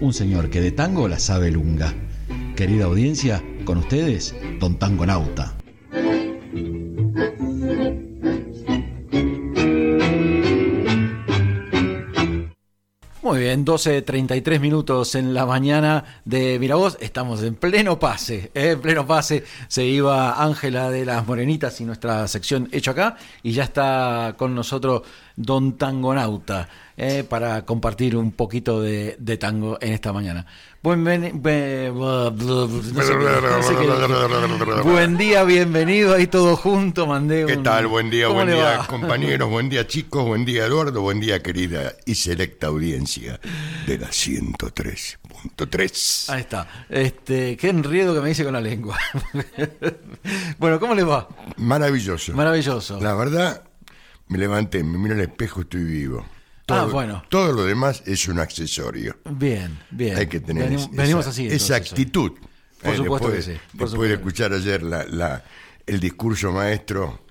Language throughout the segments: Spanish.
un señor que de tango la sabe lunga. Querida audiencia, con ustedes, Don Tangonauta. Muy bien, 12.33 minutos en la mañana de Miravoz. Estamos en pleno pase, ¿eh? en pleno pase. Se iba Ángela de las Morenitas y nuestra sección hecho acá. Y ya está con nosotros Don Tangonauta ¿eh? para compartir un poquito de, de tango en esta mañana. Buen, buen día, bienvenido ahí todo junto, mandé ¿Qué tal? Buen día, buen día compañeros, buen día chicos, buen día Eduardo, buen día querida y selecta audiencia de la 103.3. Ahí está. Este, qué enriedo que me dice con la lengua. bueno, ¿cómo le va? Maravilloso. Maravilloso. La verdad, me levanté, me miro al espejo, estoy vivo. Ah, Todo, bueno. Todo lo demás es un accesorio. Bien, bien. Hay que tener Venimos, esa, venimos así. esa actitud. Por Eh, supuesto después, que sí, por después supuesto de escuchar ayer la, la- el discurso maestro,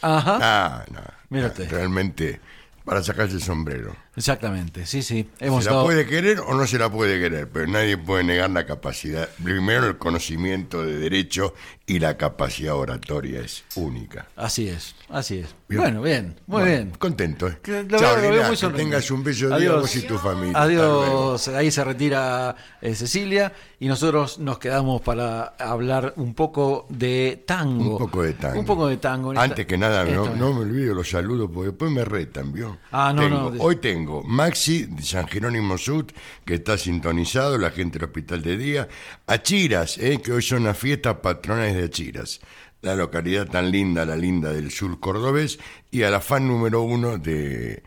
Ajá. ah, no, usted. realmente para sacarse el sombrero. Exactamente, sí, sí. Hemos Se la puede querer o no se la puede querer, pero nadie puede negar la capacidad. Primero el conocimiento de derecho y la capacidad oratoria es única. Así es, así es. Bien. Bueno, bien, muy Bueno, bien. Contento. ¿eh? Que Chao, verdad lo veo Lina, muy que tengas un bello día Adiós. vos y tu familia. Adiós, ahí se retira eh, Cecilia y nosotros nos quedamos para hablar un poco de tango. Un poco de tango. Un poco de tango. esta- Antes que nada, no, no me olvido los saludos porque después me retan, ¿vio? Ah, no, Tengo- no. Hoy tengo Maxi de San Jerónimo Sud, que está sintonizado, la gente del Hospital de Día. Achiras, ¿eh? que hoy son las fiestas patronales de Achiras, la localidad tan linda, la linda del sur cordobés. Y a la fan número uno de,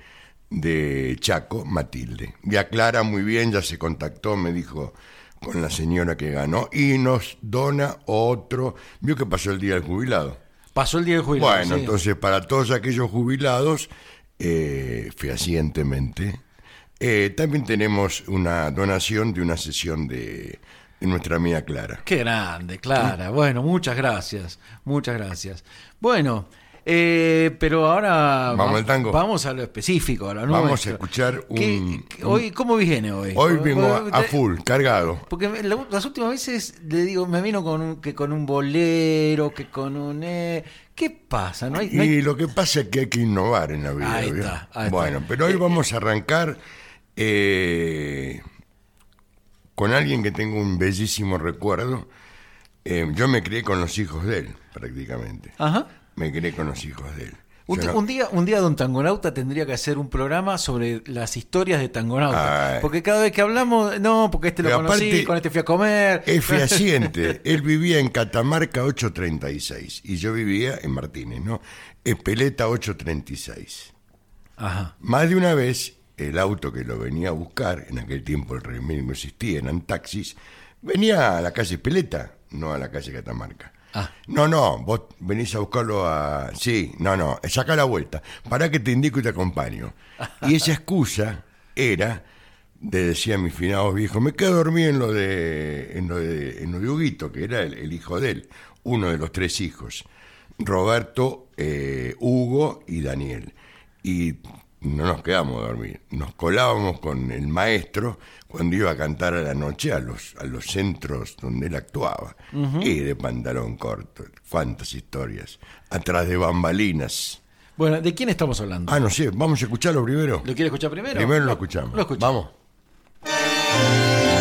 de Chaco, Matilde. Y aclara muy bien, ya se contactó, me dijo con la señora que ganó y nos dona otro. ¿Vio que pasó el día del jubilado? Pasó el día de jubilado. Bueno, sí. entonces para todos aquellos jubilados, eh, fehacientemente, eh, también tenemos una donación de una sesión de, de nuestra amiga Clara. Qué grande, Clara. Bueno, muchas gracias, muchas gracias. Bueno, eh, pero ahora Vamos va- al tango. Vamos a lo específico, a lo Vamos nuestro. a escuchar un- ¿Qué- hoy, ¿Cómo viene hoy? Hoy vengo a, full, cargado. Porque la- las últimas veces le digo, me vino con un, que con un bolero, que con un... eh, ¿Qué pasa? No hay, no hay- Y lo que pasa es que hay que innovar en la vida. Ahí está, ahí está. bueno, pero hoy Eh, vamos a arrancar eh, con alguien que tengo un bellísimo recuerdo. Eh, yo me crié con los hijos de él, prácticamente. Ajá. Me crié con los hijos de él. Un, Yo no- un día, un día Don Tangonauta tendría que hacer un programa sobre las historias de Tangonauta. Ay. Porque cada vez que hablamos, no, porque este lo Pero conocí, aparte, con este fui a comer. Es fehaciente. Él vivía en Catamarca 836 y yo vivía en Martínez, ¿no? Espeleta 836. Ajá. Más de una vez, el auto que lo venía a buscar, en aquel tiempo el remedio no existía, eran taxis, venía a la calle Espeleta, no a la calle Catamarca. Ah. No, no, vos venís a buscarlo a... Sí, no, no, saca la vuelta. Para que te indico y te acompaño. Y esa excusa era, de decía mi finado viejo, me quedo dormido en lo de, en lo de, en lo de Huguito, que era el, el hijo de él, uno de los tres hijos. Roberto, eh, Hugo y Daniel. Y no nos quedamos a dormir, nos colábamos con el maestro cuando iba a cantar a la noche a los, a los centros donde él actuaba. Y de pantalón corto, cuántas historias, atrás de bambalinas. Bueno, ¿de quién estamos hablando? Ah, no sé, vamos a escucharlo primero. ¿Lo quiere escuchar primero? Primero lo escuchamos. Lo escuchamos. Vamos.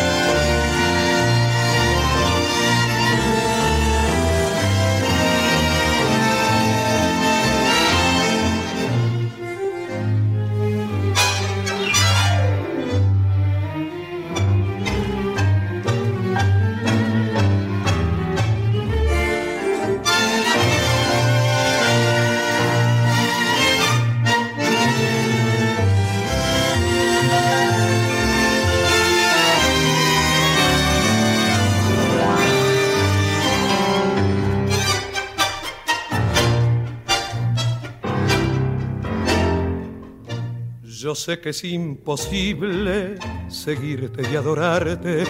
Yo sé que es imposible seguirte y adorarte,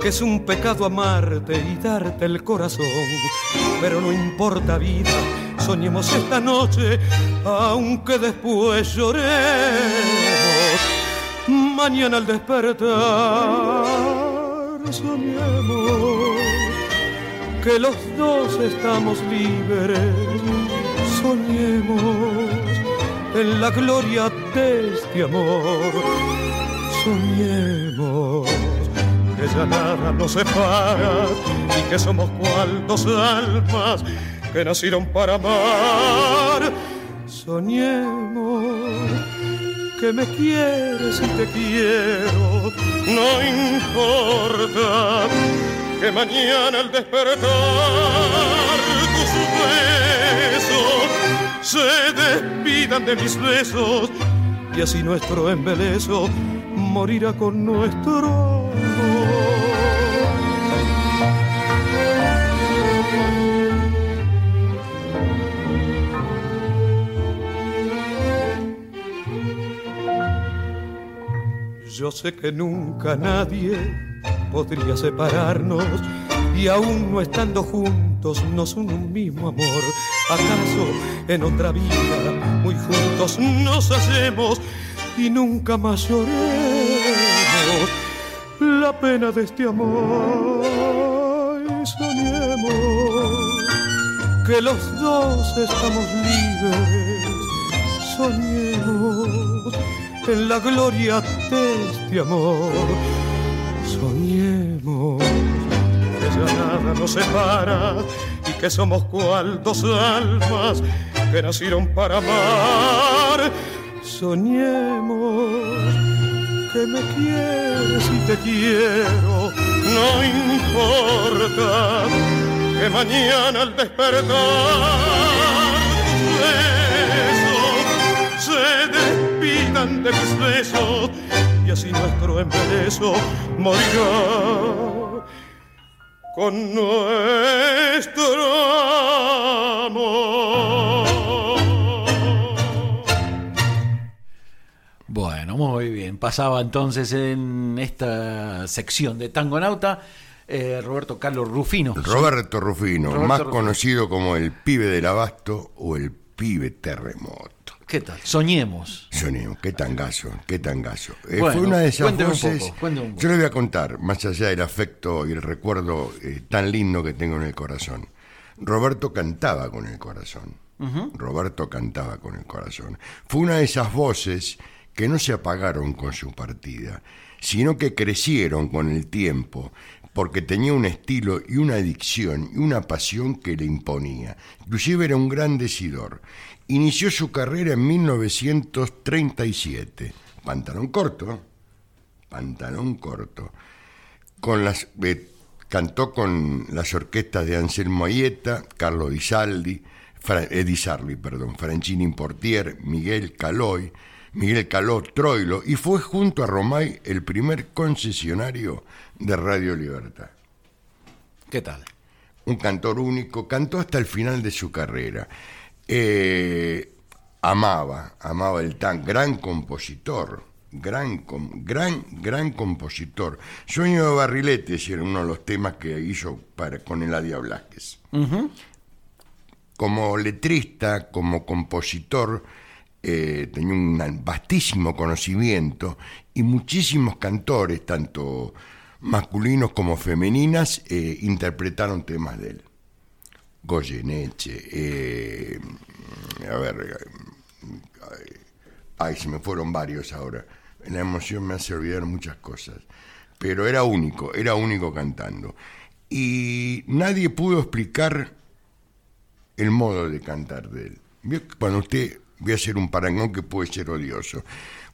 que es un pecado amarte y darte el corazón. Pero no importa vida, soñemos esta noche, aunque después lloremos. mañana al despertar soñemos que los dos estamos libres, soñemos en la gloria de este amor, soñemos que ya nada nos separa y que somos cual dos almas que nacieron para amar. Soñemos que me quieres y te quiero, no importa que mañana al despertar se despidan de mis besos y así nuestro embeleso morirá con nuestro Yo sé que nunca nadie podría separarnos y aún no estando juntos nos une un mismo amor. ¿Acaso en otra vida muy juntos nos hacemos y nunca más lloremos la pena de este amor? Soñemos que los dos estamos libres, soñemos en la gloria de este amor. Soñemos ya nada nos separa y que somos cual dos almas que nacieron para amar. Soñemos que me quieres y te quiero, no importa que mañana al despertar besos se de mis besos y así nuestro embeleso morirá con nuestro amor. Bueno, muy bien. Pasaba entonces en esta sección de Tango Nauta eh, Roberto Carlos Rufino. Roberto Rufino, más conocido como el pibe del abasto o el pibe terremoto. ¿Qué tal? Soñemos. Soñemos, qué tangazo, qué tangazo. Eh, fue una de esas voces. Yo le voy a contar, más allá del afecto y el recuerdo eh, tan lindo que tengo en el corazón. Roberto cantaba con el corazón. Roberto cantaba con el corazón. Fue una de esas voces que no se apagaron con su partida, sino que crecieron con el tiempo, porque tenía un estilo y una adicción y una pasión que le imponía. Inclusive era un gran decidor. Inició su carrera en 1937. Pantalón corto, pantalón corto. Con las, eh, cantó con las orquestas de Anselmo Ayeta, Carlo Di Saldi, eh, perdón, Franchini Portier, Miguel Caloy, Miguel Caló Troilo, y fue junto a Romay el primer concesionario de Radio Libertad. ¿Qué tal? Un cantor único, cantó hasta el final de su carrera. Eh, amaba, amaba el tan gran compositor, gran, gran, gran compositor. Sueño de Barriletes era uno de los temas que hizo para, con Eladia Blasquez. Como letrista, como compositor, eh, tenía un vastísimo conocimiento y muchísimos cantores, tanto masculinos como femeninas, eh, interpretaron temas de él. Goyeneche, eh, a ver, ay, se me fueron varios ahora. La emoción me hace olvidar muchas cosas, pero era único, era único cantando. Y nadie pudo explicar el modo de cantar de él. Cuando usted, a hacer un parangón que puede ser odioso.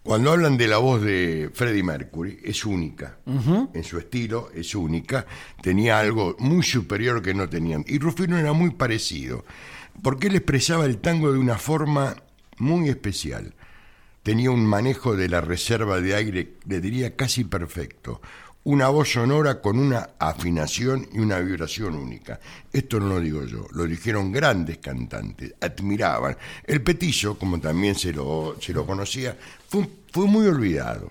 Cuando hablan de la voz de Freddie Mercury, es única. En su estilo es única. Tenía algo muy superior que no tenían. Y Rufino era muy parecido, porque él expresaba el tango de una forma muy especial. Tenía un manejo de la reserva de aire, le diría casi perfecto una voz sonora con una afinación y una vibración única. Esto no lo digo yo, lo dijeron grandes cantantes, admiraban. El Petillo, como también se lo, se lo conocía, fue, fue muy olvidado,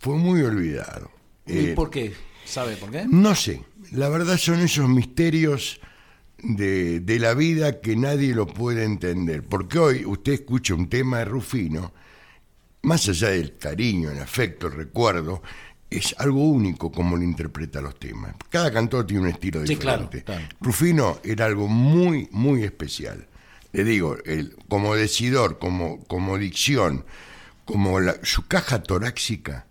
fue muy olvidado. ¿Y eh, por qué? ¿Sabe por qué? No sé, la verdad son esos misterios de, de la vida que nadie lo puede entender, porque hoy usted escucha un tema de Rufino, más allá del cariño, el afecto, el recuerdo, es algo único como lo interpreta los temas. Cada cantor tiene un estilo Sí, diferente. claro, claro. Rufino era algo muy, muy especial. Le digo, él, como decidor, como, como dicción, como la- su caja torácica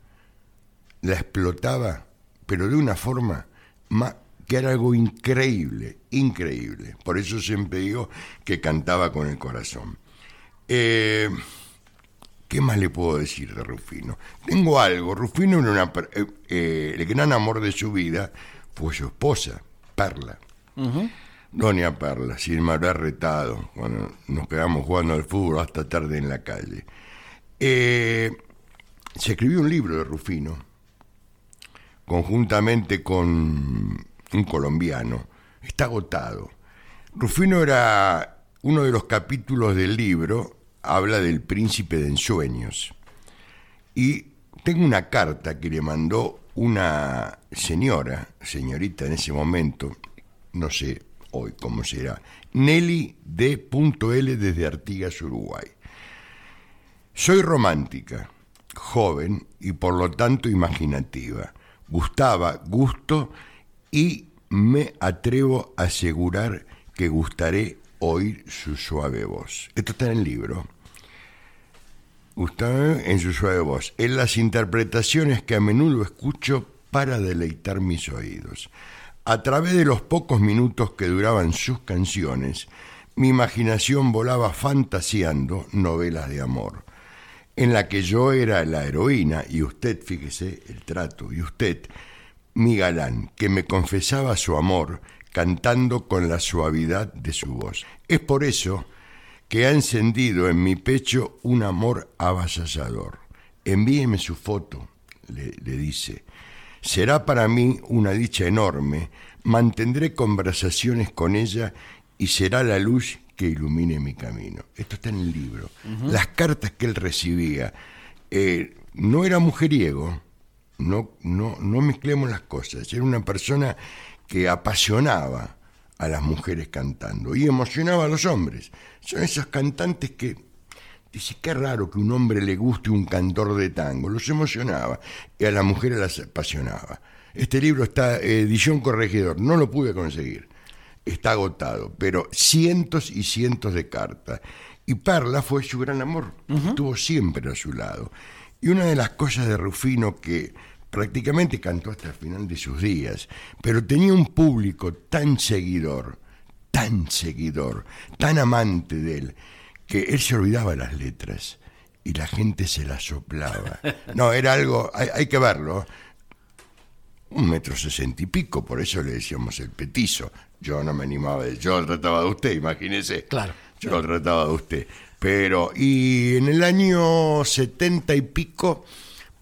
la explotaba, pero de una forma ma- que era algo increíble, increíble. Por eso siempre digo que cantaba con el corazón. Eh, ¿Qué más le puedo decir de Rufino? Tengo algo. Rufino era una, eh, eh, el gran amor de su vida fue su esposa, Perla. Doña Perla, si me habrá retado cuando nos quedamos jugando al fútbol hasta tarde en la calle. Eh, se escribió un libro de Rufino, conjuntamente con un colombiano. Está agotado. Rufino era uno de los capítulos del libro, habla del príncipe de ensueños. Y tengo una carta que le mandó una señora, señorita en ese momento, no sé hoy cómo será, Nelly D.L. desde Artigas, Uruguay. Soy romántica, joven y por lo tanto imaginativa. Gustaba, gusto y me atrevo a asegurar que gustaré oír su suave voz. Esto está en el libro. Gustaba en su suave voz. En las interpretaciones que a menudo escucho para deleitar mis oídos. A través de los pocos minutos que duraban sus canciones, mi imaginación volaba fantaseando novelas de amor, en la que yo era la heroína y usted, fíjese el trato, y usted, mi galán, que me confesaba su amor cantando con la suavidad de su voz. Es por eso que ha encendido en mi pecho un amor avasallador. Envíeme su foto, le, le dice. Será para mí una dicha enorme, mantendré conversaciones con ella y será la luz que ilumine mi camino. Esto está en el libro. Las cartas que él recibía. eh, no era mujeriego, no, no, no mezclemos las cosas. Era una persona que apasionaba a las mujeres cantando y emocionaba a los hombres. Son esos cantantes que dice qué raro que un hombre le guste un cantor de tango, los emocionaba y a las mujeres las apasionaba. Este libro está edición corregidor, no lo pude conseguir, está agotado, pero cientos y cientos de cartas. Y Perla fue su gran amor, estuvo siempre a su lado. Y una de las cosas de Rufino que prácticamente cantó hasta el final de sus días, pero tenía un público tan seguidor, tan seguidor, tan amante de él, que él se olvidaba las letras y la gente se las soplaba. No, era algo, hay, hay que verlo. Un metro sesenta y pico, por eso le decíamos el petizo. Yo no me animaba, de, yo lo trataba de usted, imagínese. Claro, Yo lo trataba de usted. Pero, y en el año setenta y pico,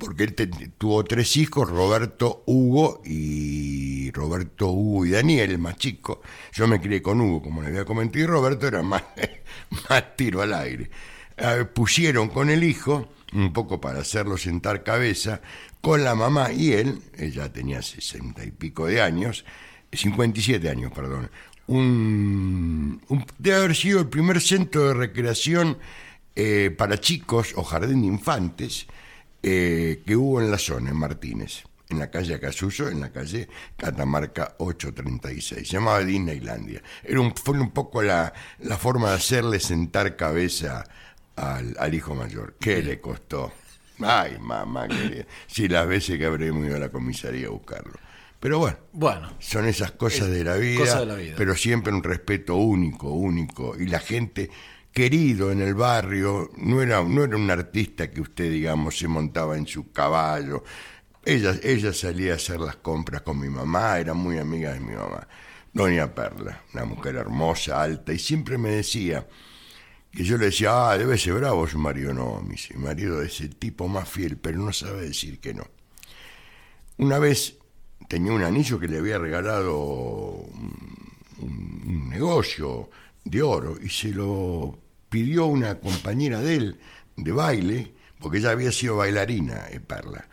porque él tuvo tres hijos, Roberto, Hugo y Roberto, Hugo y Daniel, el más chico. Yo me crié con Hugo, como le había comentado, y Roberto era más, más tiro al aire. Eh, pusieron con el hijo, un poco para hacerlo sentar cabeza, con la mamá y él, ella tenía sesenta y pico de años, 57 años, perdón, un, un- debe haber sido el primer centro de recreación eh, para chicos o jardín de infantes eh, que hubo en la zona, en Martínez, en la calle Acasuso, en la calle Catamarca 836. Se llamaba Disneylandia. Era un, fue un poco la, la forma de hacerle sentar cabeza al, al hijo mayor. ¿Qué le costó? Ay, mamá, querida. Si las veces que habremos ido a la comisaría a buscarlo. Pero bueno, Bueno, son esas cosas Es de la vida, cosa de la vida. pero siempre un respeto único, único. Y la gente querido en el barrio, no era, no era un artista que usted, digamos, se montaba en su caballo. Ella, ella salía a hacer las compras con mi mamá, era muy amiga de mi mamá. Doña Perla, una mujer hermosa, alta, y siempre me decía que yo le decía, ah, debe ser bravo su marido. No, mi, marido es el tipo más fiel, pero no sabe decir que no. Una vez tenía un anillo que le había regalado un- un negocio de oro y se lo pidió una compañera de él de baile, porque ella había sido bailarina, eh, Perla,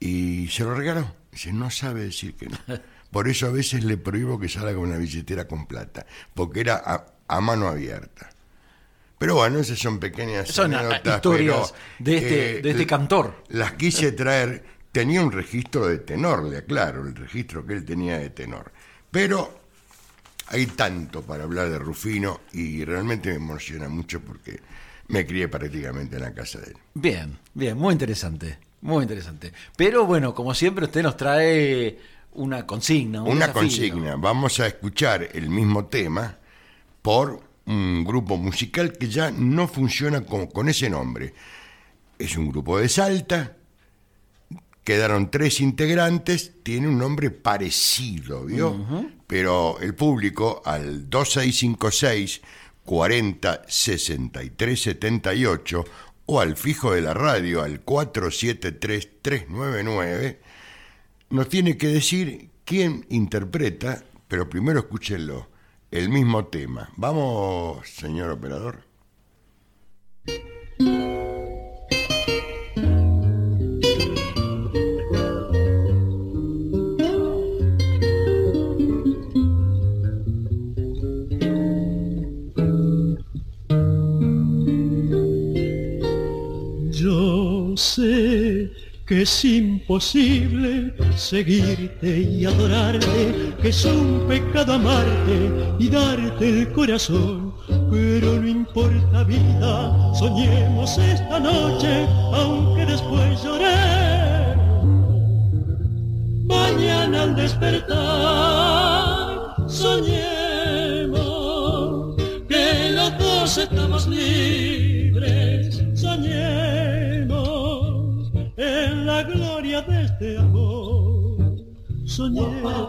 y se lo regaló. Dice, no sabe decir que no. Por eso a veces le prohíbo que salga con una billetera con plata, porque era a, a mano abierta. Pero bueno, esas son pequeñas Son anécdotas, historias pero, de este- de este cantor. Las quise traer, tenía un registro de tenor, le aclaro, el registro que él tenía de tenor. Pero hay tanto para hablar de Rufino y realmente me emociona mucho porque me crié prácticamente en la casa de él. Bien, bien, muy interesante, muy interesante. Pero bueno, como siempre, usted nos trae una consigna. un Una desafío. consigna, vamos a escuchar el mismo tema por un grupo musical que ya no funciona con, con ese nombre. Es un grupo de Salta, quedaron tres integrantes, tiene un nombre parecido, ¿vio? Pero el público al 2656 40 63 78 o al fijo de la radio al 473 399 nos tiene que decir quién interpreta, pero primero escúchenlo, el mismo tema. Vamos, señor operador. Que es imposible seguirte y adorarte, que es un pecado amarte y darte el corazón. Pero no importa vida, soñemos esta noche, aunque después lloremos. Mañana al despertar, soñemos que los dos estamos libres, este amor, soñemos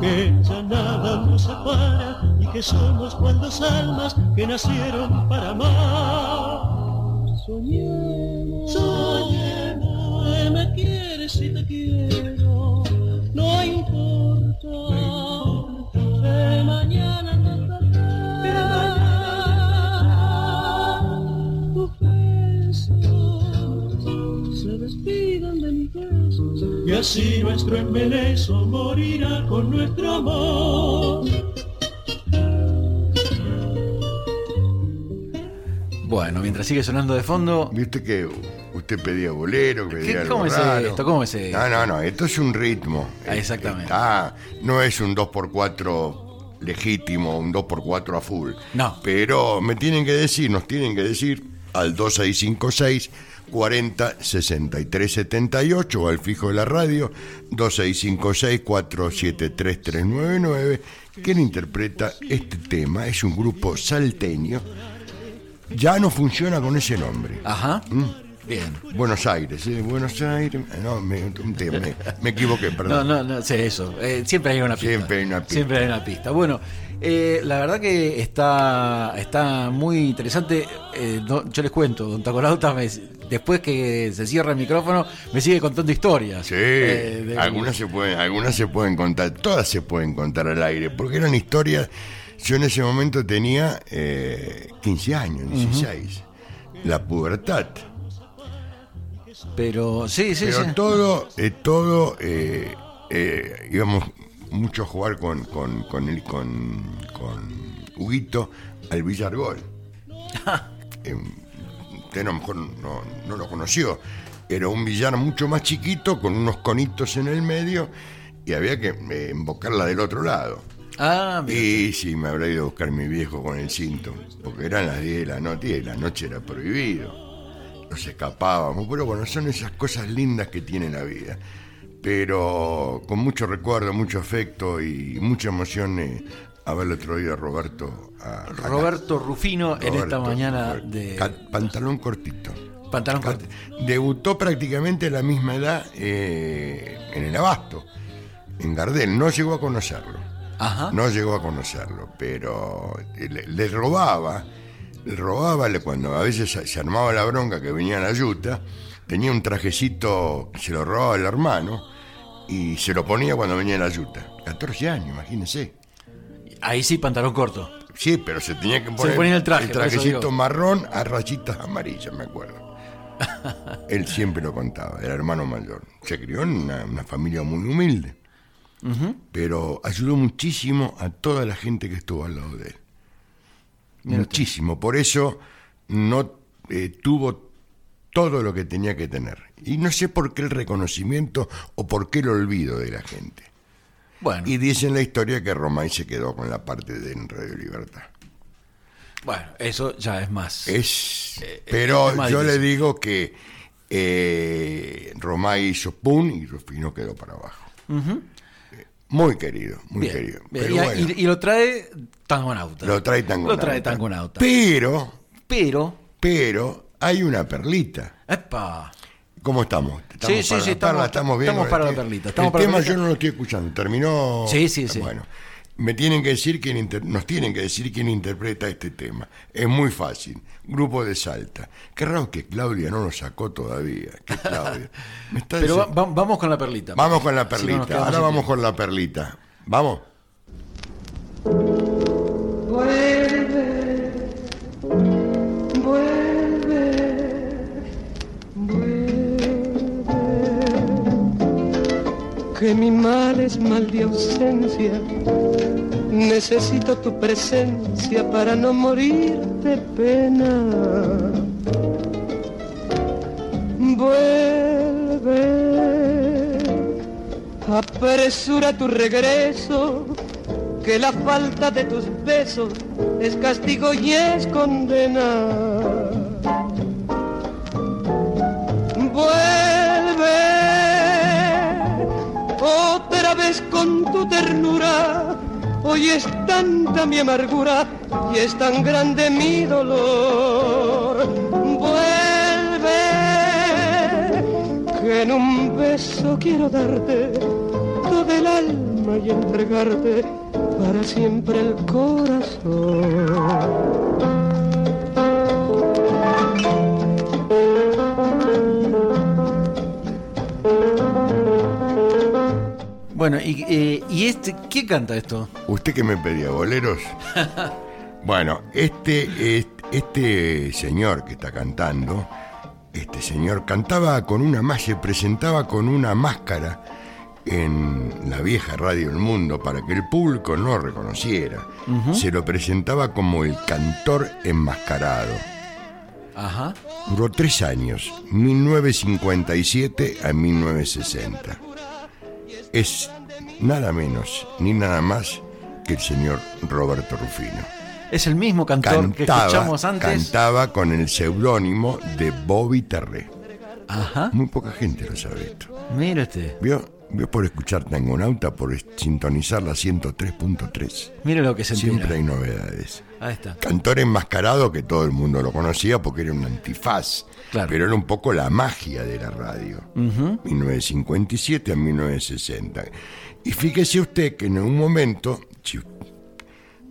que ya nada nos separa y que somos cual almas que nacieron para amar. Soñemos, soñemos, me quieres y te quiero, así nuestro embeleso morirá con nuestro amor. Bueno, mientras sigue sonando de fondo, Viste que usted pedía bolero, que pedía ¿Qué- algo cómo es raro. esto? ¿Cómo es esto? No, no, no, esto es un ritmo. Ah, exactamente. Está- no es un 2x4 legítimo, un 2x4 a full. No. Pero me tienen que decir, nos tienen que decir al 2656 40 63 78 o al fijo de la radio 2656 473 399 quien interpreta este tema es un grupo salteño ya no funciona con ese nombre ajá, Mm. bien. Buenos Aires, ¿eh? Buenos Aires. No, me, equivoqué, No, perdón. no, no, sé eso. Eh, siempre hay una pista. Siempre hay una pista. Siempre hay una pista. Bueno, eh, la verdad que está, está muy interesante. Eh, no- yo les cuento, don Tacolauta, me- después que se cierra el micrófono, me sigue contando historias. Sí, Eh, de- algunas, se pueden, algunas se pueden contar, todas se pueden contar al aire, porque eran historias. Yo en ese momento tenía eh, 15 años, 16. La pubertad. Pero sí, sí, Pero sí. todo, eh, todo, eh, eh, íbamos mucho a jugar con, con, con, él, con, con Huguito al Villargol. Eh, usted a lo mejor no, no lo conoció. Era un billar mucho más chiquito, con unos conitos en el medio, y había que eh, embocarla del otro lado. Ah, bien. Y sí, me habrá ido a buscar mi viejo con el cinto, porque eran las 10 de la noche y la noche era prohibido. Nos escapábamos, pero bueno, son esas cosas lindas que tiene la vida. Pero con mucho recuerdo, mucho afecto y mucha emoción eh, haberle traído a Roberto a, a Roberto Rufino en esta mañana de pantalón cortito. Pantalón Corto. Debutó prácticamente a la misma edad eh, en el Abasto, en Gardel. No llegó a conocerlo. Ajá. No llegó a conocerlo, pero le, le robaba, le robaba le- cuando a veces se, se armaba la bronca que venía la yuta, tenía un trajecito se lo robaba el hermano y se lo ponía cuando venía la yuta. 14 años, imagínense. Ahí sí, pantalón corto. Sí, pero se tenía que poner ponía el traje, eso trajecito marrón a rayitas amarillas, me acuerdo. Él siempre lo contaba, era hermano mayor. Se crió en una, una familia muy humilde, pero ayudó muchísimo a toda la gente que estuvo al lado de él. muchísimo. Por eso no eh, tuvo todo lo que tenía que tener. Y no sé por qué el reconocimiento o por qué el olvido de la gente. Bueno, Y dicen la historia que Romay se quedó con la parte de en Radio Libertad. bueno, eso ya es más. Es, Eh, pero es más yo le digo que eh, Romay hizo pum y Rufino quedó para abajo. Eh, Muy querido, muy Bien, querido. bien. Pero y, bueno, y- y lo trae Tangonauta. lo trae Tangonauta. Lo trae Tangonauta. Pero, Pero, pero hay una perlita. ¡epa! ¿Cómo estamos? ¿Estamos Sí, sí, para sí, la estamos- perla? ¿Estamos bien? estamos con para la perlita, estamos el para tema yo no lo estoy escuchando. Terminó. Sí, sí, sí. Bueno, me tienen que decir quién inter- nos tienen que decir quién interpreta este tema. Es muy fácil. Grupo de Salta. Qué raro que Claudia no lo sacó todavía. ¿Qué Claudia? Me está Pero va- diciendo- va- vamos con la perlita. Vamos con la Si no, nos perlita. Ahora vamos tiempo. con la perlita. Vamos. Que mi mal es mal de ausencia. Necesito tu presencia para no morir de pena. Vuelve, apresura tu regreso que la falta de tus besos es castigo y es condena. Con tu ternura. Hoy es tanta mi amargura y es tan grande mi dolor. Vuelve que en un beso quiero darte todo el alma y entregarte para siempre el corazón. Bueno, y, eh, y este, ¿quién canta esto? ¿Usted que me pedía boleros? bueno, este, es- este señor que está cantando, este señor cantaba con una más, se presentaba con una máscara en la vieja radio El Mundo para que el público no lo reconociera. Se lo presentaba como el cantor enmascarado. Ajá. Duró tres años, 1957 a 1960. Es nada menos ni nada más que el señor Roberto Rufino. Es el mismo cantor que escuchamos antes. cantaba con el seudónimo de Bobby Terré. Ajá. Muy poca gente lo sabe esto. Usted. ¿Vio? ¿Vio por escuchar Tangonauta, por sintonizar la 103.3? Mire lo que se. Siempre hay novedades. Ahí está. Cantor enmascarado que todo el mundo lo conocía porque era un antifaz. Claro. Pero era un poco la magia de la radio. 1957 a 1960. Y fíjese usted que en un momento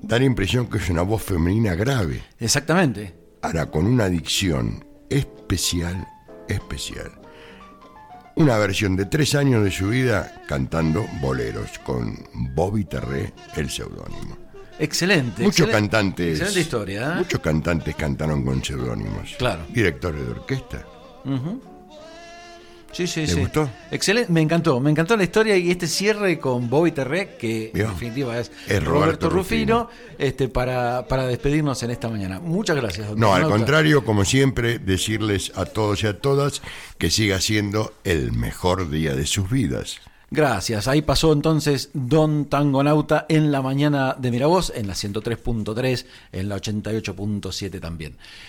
da la impresión que es una voz femenina grave. Exactamente. Ahora, con una dicción especial, especial. Una versión de tres años de su vida cantando boleros con Bobby Terré, el seudónimo. Excelente. Muchos cantantes. Excelente historia, ¿eh? Muchos cantantes cantaron con seudónimos. Claro. Directores de orquesta. Sí, sí, ¿Le sí. gustó? Excelente, me encantó, me encantó la historia y este cierre con Bobby Terré, que ¿Vio? en definitiva es, Es Roberto, Roberto Rufino, este, para, para despedirnos en esta mañana. Muchas gracias, doctor. No, al contrario, como siempre, decirles a todos y a todas que siga siendo el mejor día de sus vidas. Gracias. Ahí pasó entonces Don Tangonauta en la mañana de Miravoz, en la 103.3, en la 88.7 también.